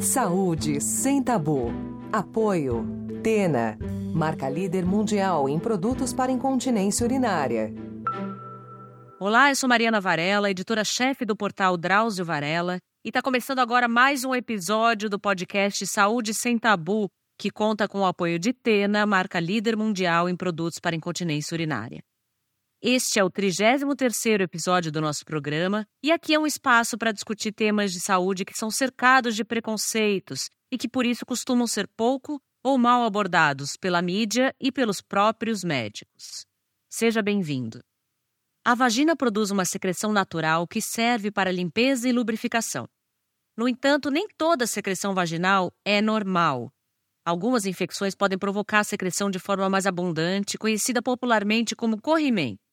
Saúde sem tabu. Apoio. Tena. Marca líder mundial em produtos para incontinência urinária. Olá, eu sou Mariana Varela, editora-chefe do portal Drauzio Varela, e está começando agora mais um episódio do podcast Saúde Sem Tabu, que conta com o apoio de Tena, marca líder mundial em produtos para incontinência urinária. Este é o 33º episódio do nosso programa e aqui é um espaço para discutir temas de saúde que são cercados de preconceitos e que por isso costumam ser pouco ou mal abordados pela mídia e pelos próprios médicos. Seja bem-vindo. A vagina produz uma secreção natural que serve para limpeza e lubrificação. No entanto, nem toda secreção vaginal é normal. Algumas infecções podem provocar a secreção de forma mais abundante, conhecida popularmente como corrimento.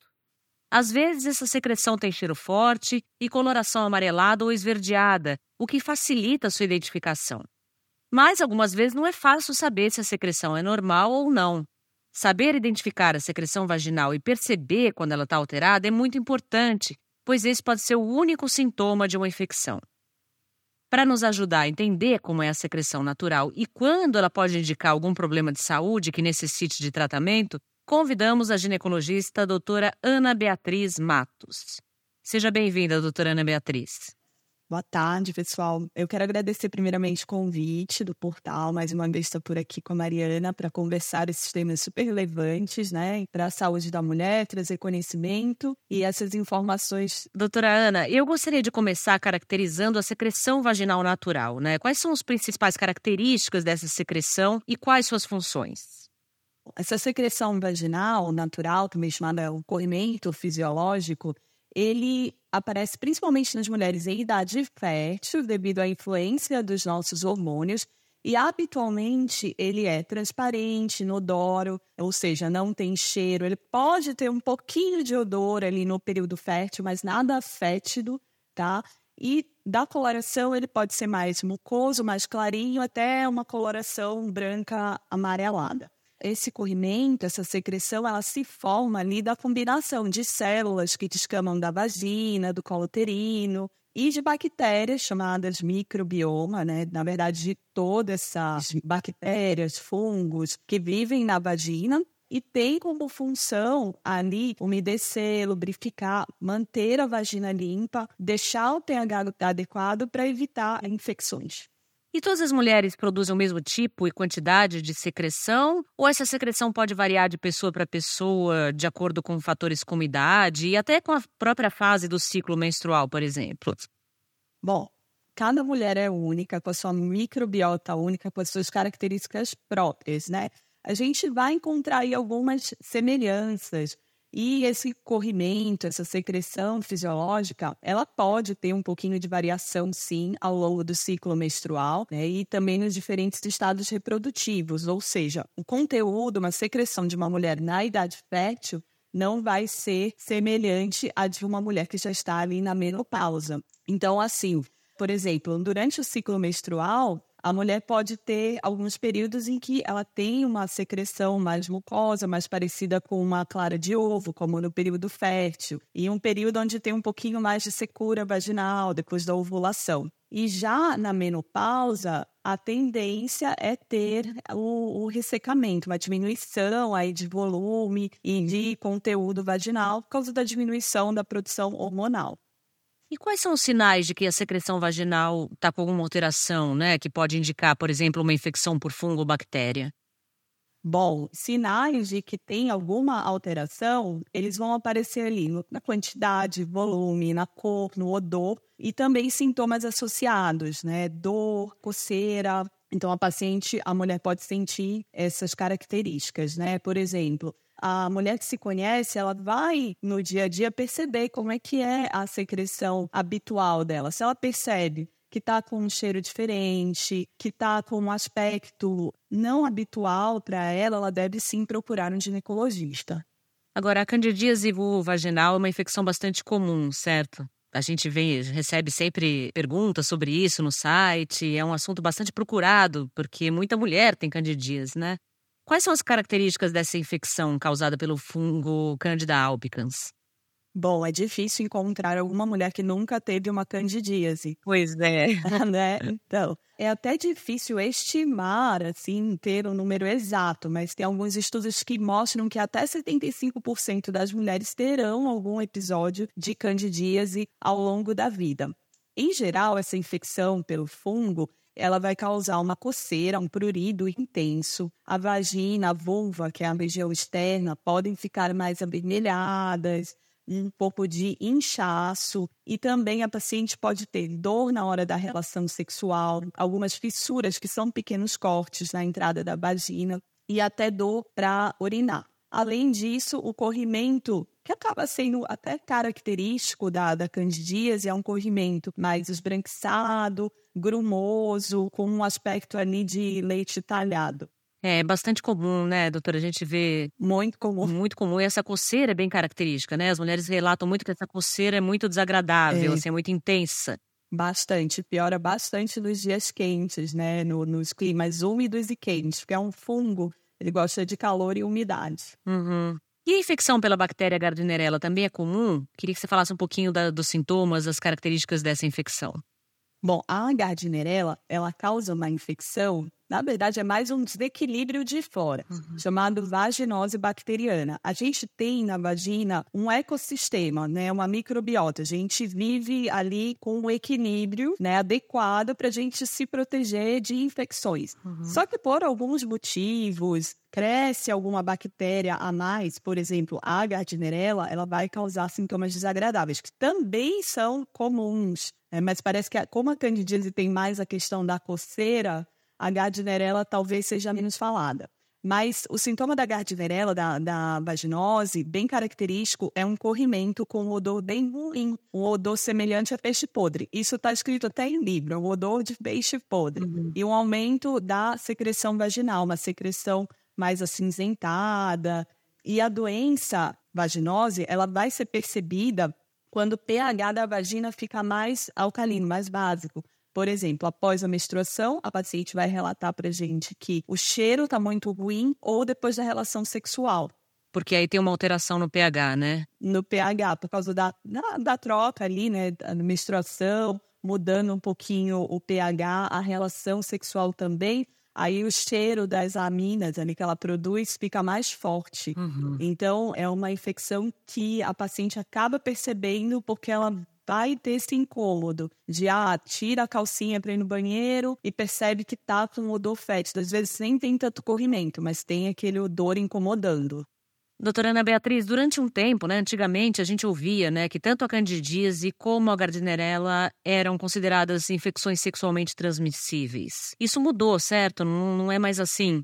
Às vezes, essa secreção tem cheiro forte e coloração amarelada ou esverdeada, o que facilita a sua identificação. Mas algumas vezes não é fácil saber se a secreção é normal ou não. Saber identificar a secreção vaginal e perceber quando ela está alterada é muito importante, pois esse pode ser o único sintoma de uma infecção. Para nos ajudar a entender como é a secreção natural e quando ela pode indicar algum problema de saúde que necessite de tratamento, convidamos a ginecologista a doutora Ana Beatriz Matos. Seja bem-vinda, doutora Ana Beatriz. Boa tarde, pessoal. Eu quero agradecer primeiramente o convite do portal, mais uma vez estou por aqui com a Mariana para conversar esses temas super relevantes, né, para a saúde da mulher, trazer conhecimento e essas informações. Doutora Ana, eu gostaria de começar caracterizando a secreção vaginal natural, né? Quais são as principais características dessa secreção e quais suas funções? Essa secreção vaginal natural, também chamada o corrimento fisiológico, ele aparece principalmente nas mulheres em idade fértil, devido à influência dos nossos hormônios, e habitualmente ele é transparente, inodoro, ou seja, não tem cheiro. Ele pode ter um pouquinho de odor ali no período fértil, mas nada fétido, tá? E da coloração ele pode ser mais mucoso, mais clarinho, até uma coloração branca amarelada esse corrimento, essa secreção, ela se forma ali da combinação de células que descamam da vagina, do colo uterino e de bactérias chamadas microbioma, né? Na verdade, de todas essas bactérias, fungos que vivem na vagina e tem como função ali umedecer, lubrificar, manter a vagina limpa, deixar o pH adequado para evitar infecções. E todas as mulheres produzem o mesmo tipo e quantidade de secreção? Ou essa secreção pode variar de pessoa para pessoa, de acordo com fatores como idade e até com a própria fase do ciclo menstrual, por exemplo? Bom, cada mulher é única, com a sua microbiota única, com as suas características próprias, né? A gente vai encontrar aí algumas semelhanças, e esse corrimento, essa secreção fisiológica, ela pode ter um pouquinho de variação, sim, ao longo do ciclo menstrual, né? E também nos diferentes estados reprodutivos. Ou seja, o conteúdo, uma secreção de uma mulher na idade fértil, não vai ser semelhante à de uma mulher que já está ali na menopausa. Então, assim, por exemplo, durante o ciclo menstrual, a mulher pode ter alguns períodos em que ela tem uma secreção mais mucosa, mais parecida com uma clara de ovo, como no período fértil, e um período onde tem um pouquinho mais de secura vaginal depois da ovulação. E já na menopausa, a tendência é ter o, o, ressecamento, uma diminuição aí de volume e de conteúdo vaginal por causa da diminuição da produção hormonal. E quais são os sinais de que a secreção vaginal está com alguma alteração, né? Que pode indicar, por exemplo, uma infecção por fungo ou bactéria? Bom, sinais de que tem alguma alteração, eles vão aparecer ali na quantidade, volume, na cor, no odor e também sintomas associados, né? Dor, coceira. Então, a paciente, a mulher pode sentir essas características, né? Por exemplo, a mulher que se conhece, ela vai no dia a dia perceber como é que é a secreção habitual dela. Se ela percebe que está com um cheiro diferente, que está com um aspecto não habitual para ela, ela deve sim procurar um ginecologista. Agora, a candidíase vaginal é uma infecção bastante comum, certo? A gente vem, recebe sempre perguntas sobre isso no site, é um assunto bastante procurado, porque muita mulher tem candidíase, né? Quais são as características dessa infecção causada pelo fungo Candida albicans? Bom, é difícil encontrar alguma mulher que nunca teve uma candidíase. Pois é. né? Então, é até difícil estimar, assim, ter um número exato, mas tem alguns estudos que mostram que até 75% das mulheres terão algum episódio de candidíase ao longo da vida. Em geral, essa infecção pelo fungo ela vai causar uma coceira, um prurido intenso. A vagina, a vulva, que é a região externa, podem ficar mais avermelhadas, um pouco de inchaço e também a paciente pode ter dor na hora da relação sexual, algumas fissuras que são pequenos cortes na entrada da vagina e até dor para urinar. Além disso, o corrimento, que acaba sendo até característico da, da candidíase, é um corrimento mais esbranquiçado, grumoso, com um aspecto ali de leite talhado. É bastante comum, né, doutora? A gente vê. Muito comum. Muito comum. E essa coceira é bem característica, né? As mulheres relatam muito que essa coceira é muito desagradável, é. assim, é muito intensa. Bastante. Piora bastante nos dias quentes, né? No, nos climas úmidos e quentes, porque é um fungo. Ele gosta de calor e umidade. Uhum. E a infecção pela bactéria Gardnerella também é comum? Queria que você falasse um pouquinho da, dos sintomas, das características dessa infecção. Bom, a Gardnerella, ela causa uma infecção na verdade, é mais um desequilíbrio de fora, uhum. chamado vaginose bacteriana. A gente tem na vagina um ecossistema, né, uma microbiota. A gente vive ali com um equilíbrio né, adequado para a gente se proteger de infecções. Uhum. Só que por alguns motivos, cresce alguma bactéria a mais, por exemplo, a Gardnerella, ela vai causar sintomas desagradáveis, que também são comuns. Né? Mas parece que como a candidíase tem mais a questão da coceira, a gardnerella talvez seja menos falada. Mas o sintoma da gardnerella, da, da vaginose, bem característico, é um corrimento com um odor bem ruim, um odor semelhante a peixe podre. Isso está escrito até em livro, um odor de peixe podre. Uhum. E um aumento da secreção vaginal, uma secreção mais acinzentada. E a doença vaginose, ela vai ser percebida quando o pH da vagina fica mais alcalino, mais básico. Por exemplo, após a menstruação, a paciente vai relatar para gente que o cheiro está muito ruim ou depois da relação sexual. Porque aí tem uma alteração no pH, né? No pH, por causa da, da, da troca ali, né? Da menstruação, mudando um pouquinho o pH, a relação sexual também. Aí o cheiro das aminas ali que ela produz fica mais forte. Uhum. Então, é uma infecção que a paciente acaba percebendo porque ela vai ter esse incômodo de, ah, tira a calcinha para ir no banheiro e percebe que tá com um odor fétido. Às vezes nem tem tanto corrimento, mas tem aquele odor incomodando. Doutora Ana Beatriz, durante um tempo, né, antigamente a gente ouvia né, que tanto a candidíase como a gardnerella eram consideradas infecções sexualmente transmissíveis. Isso mudou, certo? Não, não é mais assim.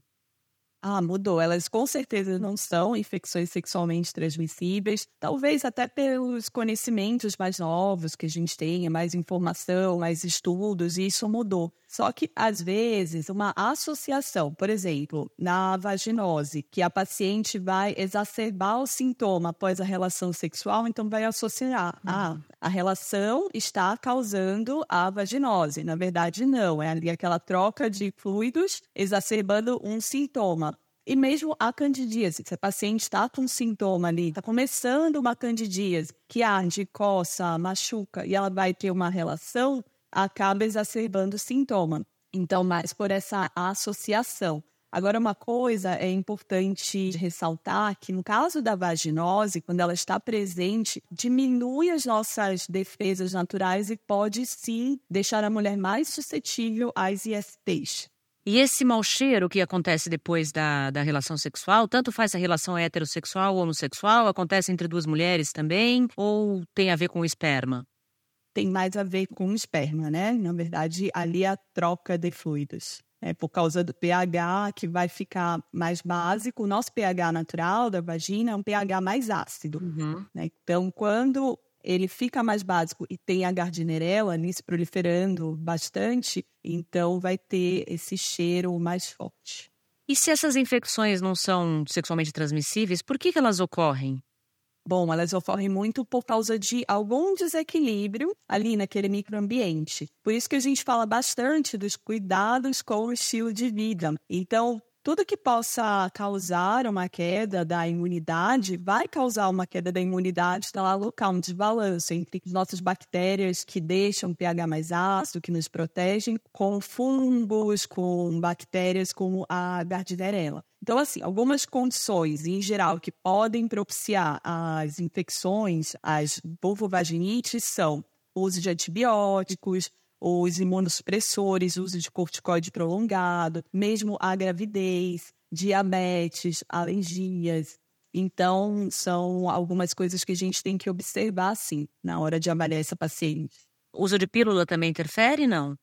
Ah, mudou. Elas com certeza não são infecções sexualmente transmissíveis. Talvez até pelos conhecimentos mais novos que a gente tenha, mais informação, mais estudos, e isso mudou. Só que, às vezes, uma associação, por exemplo, na vaginose, que a paciente vai exacerbar o sintoma após a relação sexual, então vai associar. Uhum. Ah, a relação está causando a vaginose. Na verdade, não. É ali aquela troca de fluidos exacerbando um sintoma. E mesmo a candidíase, se a paciente está com um sintoma ali, está começando uma candidíase, que arde, coça, machuca, e ela vai ter uma relação, acaba exacerbando o sintoma. Então, mais por essa associação. Agora, uma coisa é importante ressaltar que no caso da vaginose, quando ela está presente, diminui as nossas defesas naturais e pode sim deixar a mulher mais suscetível às ISTs. E esse mau cheiro que acontece depois da, da relação sexual, tanto faz a relação heterossexual ou homossexual, acontece entre duas mulheres também, ou tem a ver com o esperma? Tem mais a ver com o esperma, né? Na verdade, ali é a troca de fluidos. É por causa do pH que vai ficar mais básico. O nosso pH natural da vagina é um pH mais ácido. Uhum. Né? Então, quando ele fica mais básico e tem a gardnerella ali se proliferando bastante, então vai ter esse cheiro mais forte. E se essas infecções não são sexualmente transmissíveis, por que, que elas ocorrem? Bom, elas ocorrem muito por causa de algum desequilíbrio ali naquele microambiente. Por isso que a gente fala bastante dos cuidados com o estilo de vida. Então, tudo que possa causar uma queda da imunidade vai causar uma queda da imunidade, está lá local, um desbalanço entre nossas bactérias que deixam o pH mais ácido, que nos protegem, com fungos, com bactérias como a Gardnerella. Então, assim, algumas condições, em geral, que podem propiciar as infecções, as vulvovaginites, são o uso de antibióticos, os imunossupressores, uso de corticoide prolongado, mesmo a gravidez, diabetes, alergias. Então, são algumas coisas que a gente tem que observar, sim, na hora de avaliar essa paciente. O uso de pílula também interfere, não?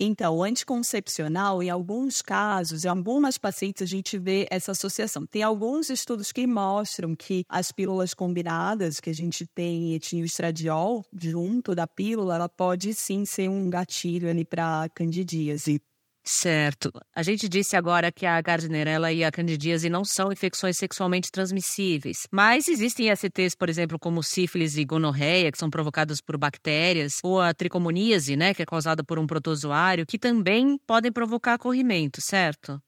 Então, o anticoncepcional, em alguns casos, em algumas pacientes, a gente vê essa associação. Tem alguns estudos que mostram que as pílulas combinadas, que a gente tem etinilstradiol junto da pílula, ela pode sim ser um gatilho ali para candidíase. Certo. A gente disse agora que a Gardnerella e a candidíase não são infecções sexualmente transmissíveis, mas existem ISTs, por exemplo, como sífilis e gonorreia, que são provocadas por bactérias, ou a tricomoníase, né, que é causada por um protozoário, que também podem provocar corrimento, certo?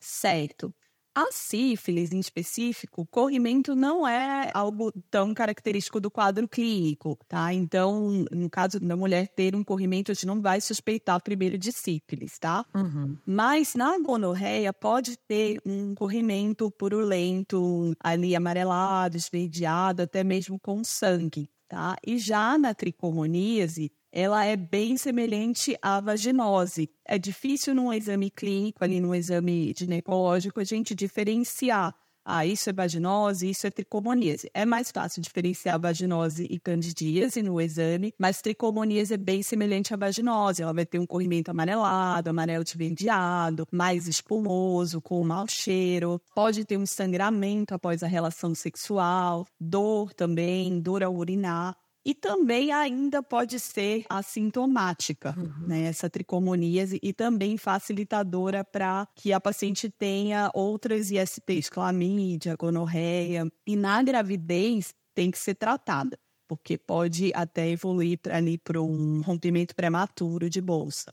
Certo. A sífilis, em específico, corrimento não é algo tão característico do quadro clínico, tá? Então, no caso da mulher ter um corrimento, a gente não vai suspeitar primeiro de sífilis, tá? Uhum. Mas na gonorreia pode ter um corrimento purulento, ali amarelado, esverdeado, até mesmo com sangue, tá? E já na tricomoníase, ela é bem semelhante à vaginose. É difícil num exame clínico, ali no exame ginecológico, a gente diferenciar. Ah, isso é vaginose, isso é tricomoníase. É mais fácil diferenciar vaginose e candidíase no exame, mas tricomoníase é bem semelhante à vaginose. Ela vai ter um corrimento amarelado, amarelo esverdeado, mais espumoso, com mau cheiro. Pode ter um sangramento após a relação sexual, dor também, dor ao urinar e também ainda pode ser assintomática, uhum. né, essa tricomoníase, e também facilitadora para que a paciente tenha outras ISTs, clamídia, gonorreia, e na gravidez tem que ser tratada, porque pode até evoluir ali para um rompimento prematuro de bolsa.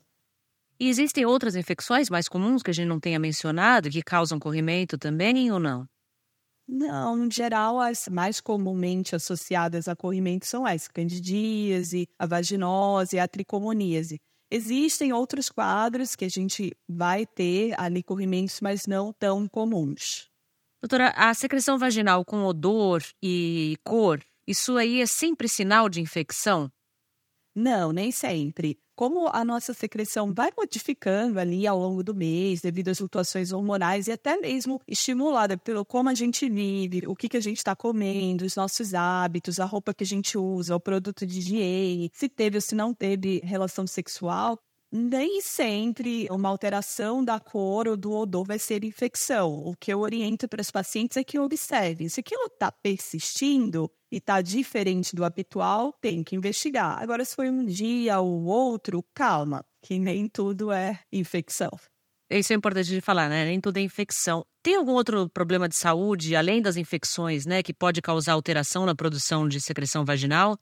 E existem outras infecções mais comuns que a gente não tenha mencionado que causam corrimento também ou não? Não, no geral, as mais comumente associadas a corrimento são as candidíase, a vaginose, a tricomoníase. Existem outros quadros que a gente vai ter ali corrimentos, mas não tão comuns. Doutora, a secreção vaginal com odor e cor, isso aí é sempre sinal de infecção? Não, nem sempre como a nossa secreção vai modificando ali ao longo do mês, devido às flutuações hormonais e até mesmo estimulada pelo como a gente vive, o que, que a gente está comendo, os nossos hábitos, a roupa que a gente usa, o produto de higiene, se teve ou se não teve relação sexual, nem sempre uma alteração da cor ou do odor vai ser infecção. O que eu oriento para os pacientes é que observem. Se aquilo está persistindo e está diferente do habitual, tem que investigar. Agora, se foi um dia ou outro, calma, que nem tudo é infecção. Isso é importante de falar, né? Nem tudo é infecção. Tem algum outro problema de saúde, além das infecções, né, que pode causar alteração na produção de secreção vaginal?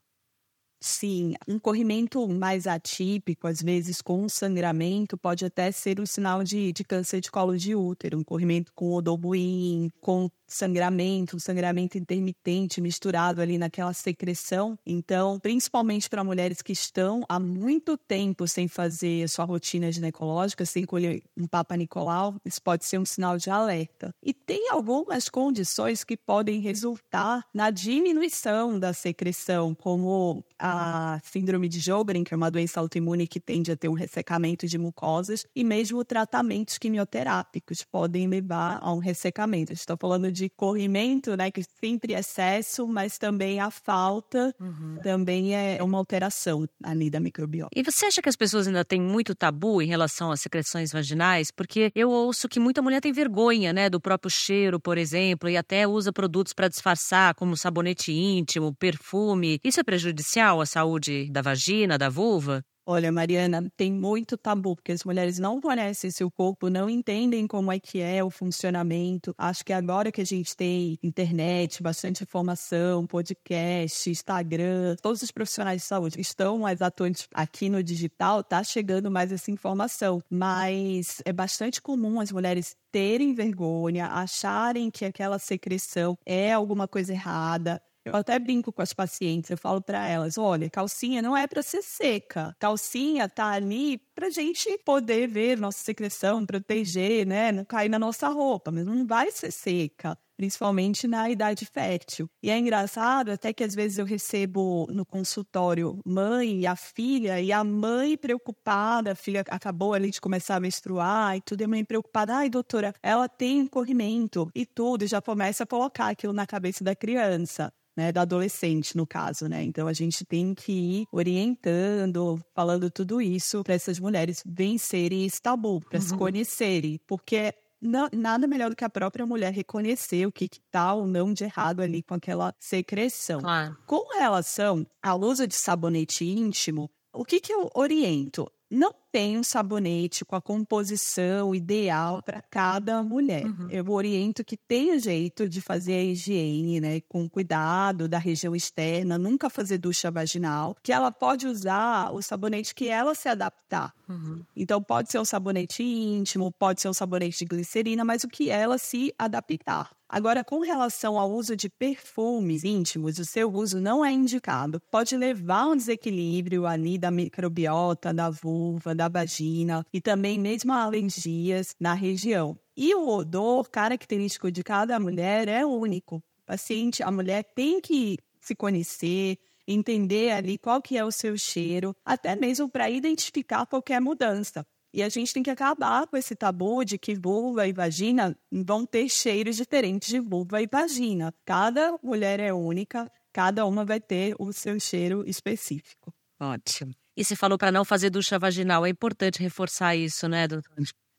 Sim, um corrimento mais atípico, às vezes com sangramento, pode até ser um sinal de, de câncer de colo de útero, um corrimento com odor ruim, com sangramento, um sangramento intermitente misturado ali naquela secreção. Então, principalmente para mulheres que estão há muito tempo sem fazer sua rotina ginecológica, sem colher um Papa Nicolau, isso pode ser um sinal de alerta. E tem algumas condições que podem resultar na diminuição da secreção, como a síndrome de Jobren, que é uma doença autoimune que tende a ter um ressecamento de mucosas, e mesmo tratamentos quimioterápicos podem levar a um ressecamento. Estou falando de corrimento, né, que sempre é excesso, mas também a falta uhum. também é uma alteração ali da microbiota. E você acha que as pessoas ainda têm muito tabu em relação às secreções vaginais? Porque eu ouço que muita mulher tem vergonha, né, do próprio cheiro, por exemplo, e até usa produtos para disfarçar, como sabonete íntimo, perfume. Isso é prejudicial à saúde da vagina, da vulva? Olha, Mariana, tem muito tabu, porque as mulheres não conhecem seu corpo, não entendem como é que é o funcionamento. Acho que agora que a gente tem internet, bastante informação, podcast, Instagram, todos os profissionais de saúde estão mais atuantes aqui no digital, tá chegando mais essa informação. Mas é bastante comum as mulheres terem vergonha, acharem que aquela secreção é alguma coisa errada, eu até brinco com as pacientes, eu falo para elas: olha, calcinha não é para ser seca. Calcinha tá ali para gente poder ver nossa secreção, proteger, né? Não cair na nossa roupa, mas não vai ser seca principalmente na idade fértil. E é engraçado até que às vezes eu recebo no consultório mãe e a filha, e a mãe preocupada, a filha acabou ali de começar a menstruar e tudo, e a mãe preocupada, ai doutora, ela tem corrimento e tudo, e já começa a colocar aquilo na cabeça da criança né, da adolescente, no caso, né? Então a gente tem que ir orientando, falando tudo isso para essas mulheres vencerem esse tabu, para uhum. se conhecerem, porque não, nada melhor do que a própria mulher reconhecer o que está ou não de errado ali com aquela secreção. Claro. Com relação ao uso de sabonete íntimo, o que, que eu oriento? Não tem um sabonete com a composição ideal para cada mulher. Uhum. Eu oriento que tenha jeito de fazer a higiene, né, com cuidado da região externa, nunca fazer ducha vaginal, que ela pode usar o sabonete que ela se adaptar. Uhum. Então pode ser um sabonete íntimo, pode ser um sabonete de glicerina, mas o que ela se adaptar. Agora, com relação ao uso de perfumes íntimos, o seu uso não é indicado. Pode levar a um desequilíbrio ali da microbiota, da vulva, da vagina e também mesmo alergias na região. E o odor característico de cada mulher é único. O paciente, a mulher tem que se conhecer, entender ali qual que é o seu cheiro, até mesmo para identificar qualquer mudança. E a gente tem que acabar com esse tabu de que vulva e vagina vão ter cheiros diferentes de vulva e vagina. Cada mulher é única, cada uma vai ter o seu cheiro específico. Ótimo. E você falou para não fazer ducha vaginal. É importante reforçar isso, né, doutor?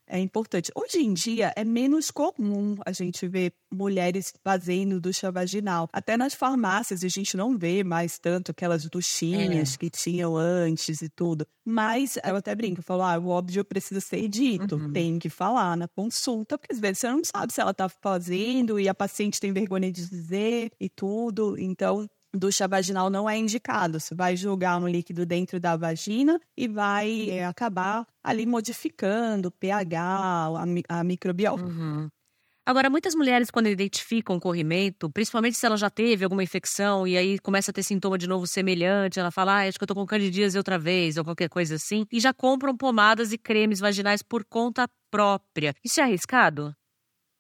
É importante. Hoje em dia é menos comum a gente ver mulheres fazendo ducha vaginal. Até nas farmácias a gente não vê mais tanto aquelas duchinhas é. que tinham antes e tudo. Mas eu até brinco, eu falo, ah, o óbvio precisa ser dito. Uhum. Tem que falar na consulta, porque às vezes você não sabe se ela está fazendo e a paciente tem vergonha de dizer e tudo. Então, ducha vaginal não é indicado. Você vai jogar um líquido dentro da vagina e vai é, acabar ali modificando o pH, a, a microbiota. Uhum. Agora, muitas mulheres, quando identificam corrimento, principalmente se ela já teve alguma infecção e aí começa a ter sintoma de novo semelhante, ela fala, ah, acho que eu tô com candidíase outra vez, ou qualquer coisa assim, e já compram pomadas e cremes vaginais por conta própria. Isso é arriscado?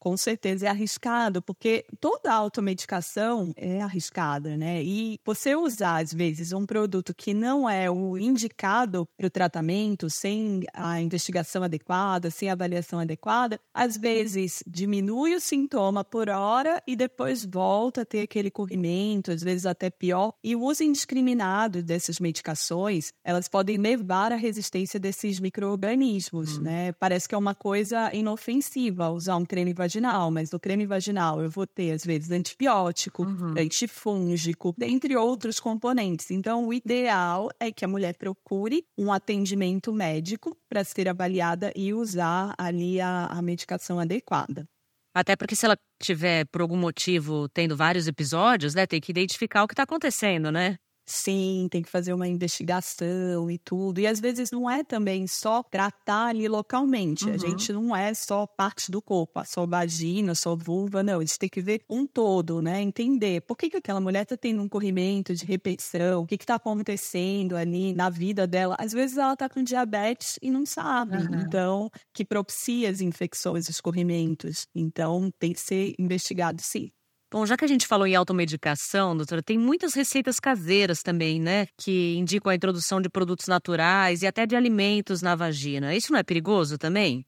Com certeza é arriscado, porque toda automedicação é arriscada, né? E você usar, às vezes, um produto que não é o indicado para o tratamento, sem a investigação adequada, sem a avaliação adequada, às vezes diminui o sintoma por hora e depois volta a ter aquele corrimento, às vezes até pior. E o uso indiscriminado dessas medicações, elas podem levar à resistência desses micro-organismos, hum. né? Parece que é uma coisa inofensiva usar um creme vaginal vaginal, mas no creme vaginal eu vou ter, às vezes, antibiótico, uhum. antifúngico, dentre outros componentes. Então, o ideal é que a mulher procure um atendimento médico para ser avaliada e usar ali a, a medicação adequada. Até porque se ela tiver, por algum motivo, tendo vários episódios, né, tem que identificar o que está acontecendo, né? Sim, tem que fazer uma investigação e tudo. E às vezes não é também só tratar ali localmente. Uhum. A gente não é só parte do corpo, só vagina, só vulva, não. A gente tem que ver um todo, né? Entender por que, que aquela mulher está tendo um corrimento de repetição, o que está acontecendo ali na vida dela. Às vezes ela está com diabetes e não sabe. Uhum. Então, que propicia as infecções, os corrimentos. Então, tem que ser investigado, sim. Bom, já que a gente falou em automedicação, doutora, tem muitas receitas caseiras também, né? Que indicam a introdução de produtos naturais e até de alimentos na vagina. Isso não é perigoso também?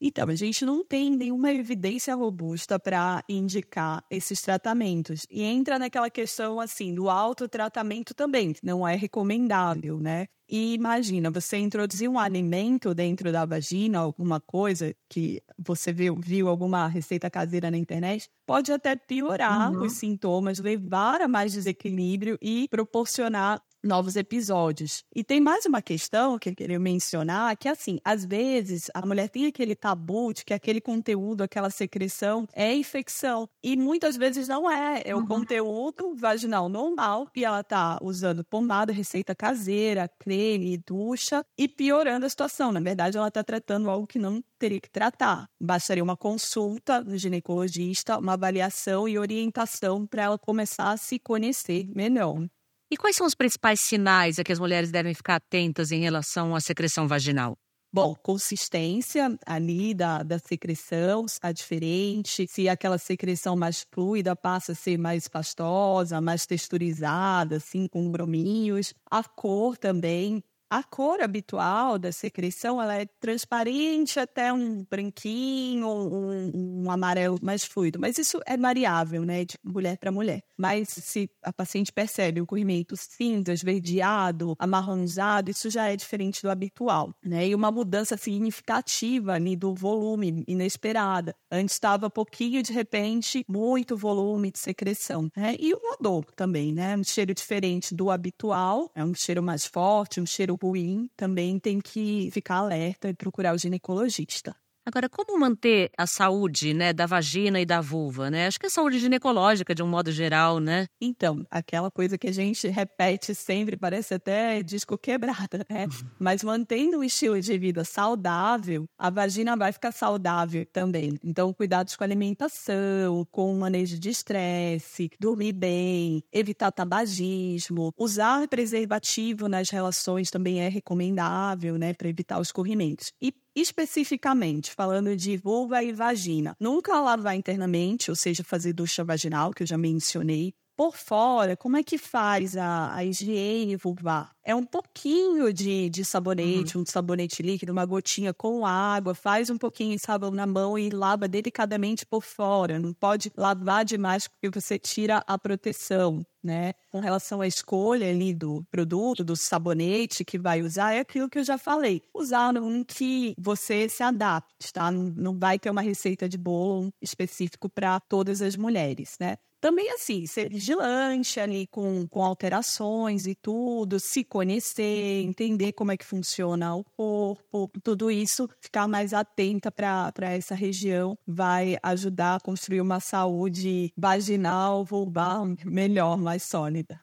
Então, a gente não tem nenhuma evidência robusta para indicar esses tratamentos. E entra naquela questão, assim, do autotratamento também, que não é recomendável, né? E imagina, você introduzir um alimento dentro da vagina, alguma coisa que você viu, viu alguma receita caseira na internet, pode até piorar uhum. os sintomas, levar a mais desequilíbrio e proporcionar novos episódios. E tem mais uma questão que eu queria mencionar, que assim, às vezes a mulher tem aquele tabu de que aquele conteúdo, aquela secreção é infecção. E muitas vezes não é. É o uhum. conteúdo vaginal normal e ela tá usando pomada, receita caseira, creme, ducha e piorando a situação. Na verdade, ela tá tratando algo que não teria que tratar. Bastaria uma consulta no ginecologista, uma avaliação e orientação para ela começar a se conhecer melhor. E quais são os principais sinais a que as mulheres devem ficar atentas em relação à secreção vaginal? Bom, consistência ali da, da secreção está diferente. Se aquela secreção mais fluida passa a ser mais pastosa, mais texturizada, assim, com brominhos. A cor também a cor habitual da secreção ela é transparente até um branquinho, um, um amarelo mais fluido, mas isso é variável, né, de mulher para mulher. Mas se a paciente percebe um corrimento cinza, esverdeado, amarronzado, isso já é diferente do habitual, né? E uma mudança significativa ali do volume inesperada. Antes estava pouquinho, de repente, muito volume de secreção, né? E o odor também, né? Um cheiro diferente do habitual, é um cheiro mais forte, um cheiro ruim, também tem que ficar alerta e procurar o ginecologista. Agora, como manter a saúde, né, da vagina e da vulva, né? Acho que a saúde ginecológica de um modo geral, né? Então, aquela coisa que a gente repete sempre, parece até disco quebrada, né? Uhum. Mas mantendo um estilo de vida saudável, a vagina vai ficar saudável também. Então, cuidados com a alimentação, com o manejo de estresse, dormir bem, evitar tabagismo, usar preservativo nas relações também é recomendável, né, para evitar os corrimentos. E especificamente falando de vulva e vagina, nunca lavar internamente, ou seja, fazer ducha vaginal, que eu já mencionei. Por fora, como é que faz a, a higiene vulvar? É um pouquinho de, de sabonete, uhum. um sabonete líquido, uma gotinha com água, faz um pouquinho de sabão na mão e lava delicadamente por fora. Não pode lavar demais porque você tira a proteção né? Com relação à escolha ali do produto, do sabonete que vai usar, é aquilo que eu já falei. Usar um que você se adapte, tá? Não vai ter uma receita de bolo específico para todas as mulheres, né? Também assim, ser vigilante ali com, com alterações e tudo, se conhecer, entender como é que funciona o corpo, tudo isso, ficar mais atenta para essa região vai ajudar a construir uma saúde vaginal, vulvar melhor, mais sólida.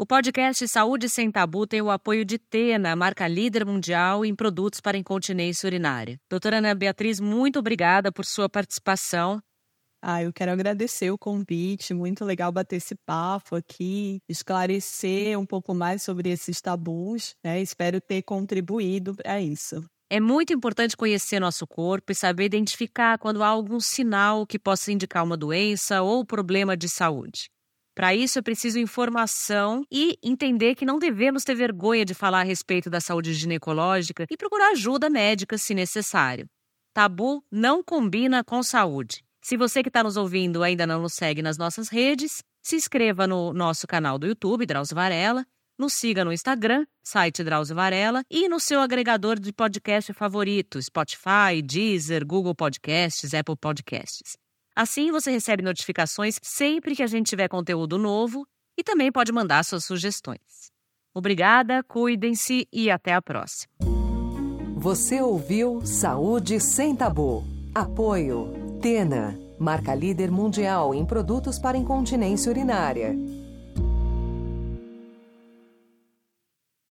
O podcast Saúde Sem Tabu tem o apoio de Tena, marca líder mundial em produtos para incontinência urinária. Doutora Ana Beatriz, muito obrigada por sua participação. Ah, eu quero agradecer o convite, muito legal bater esse papo aqui, esclarecer um pouco mais sobre esses tabus, né? Espero ter contribuído para isso. É muito importante conhecer nosso corpo e saber identificar quando há algum sinal que possa indicar uma doença ou problema de saúde. Para isso é preciso informação e entender que não devemos ter vergonha de falar a respeito da saúde ginecológica e procurar ajuda médica se necessário. Tabu não combina com saúde. Se você que está nos ouvindo ainda não nos segue nas nossas redes, se inscreva no nosso canal do YouTube, Drauzio Varela, nos siga no Instagram, site Drauzio Varela, e no seu agregador de podcast favorito, Spotify, Deezer, Google Podcasts, Apple Podcasts. Assim você recebe notificações sempre que a gente tiver conteúdo novo e também pode mandar suas sugestões. Obrigada, cuidem-se e até a próxima. Você ouviu Saúde Sem Tabu. Apoio Tena, marca líder mundial em produtos para incontinência urinária.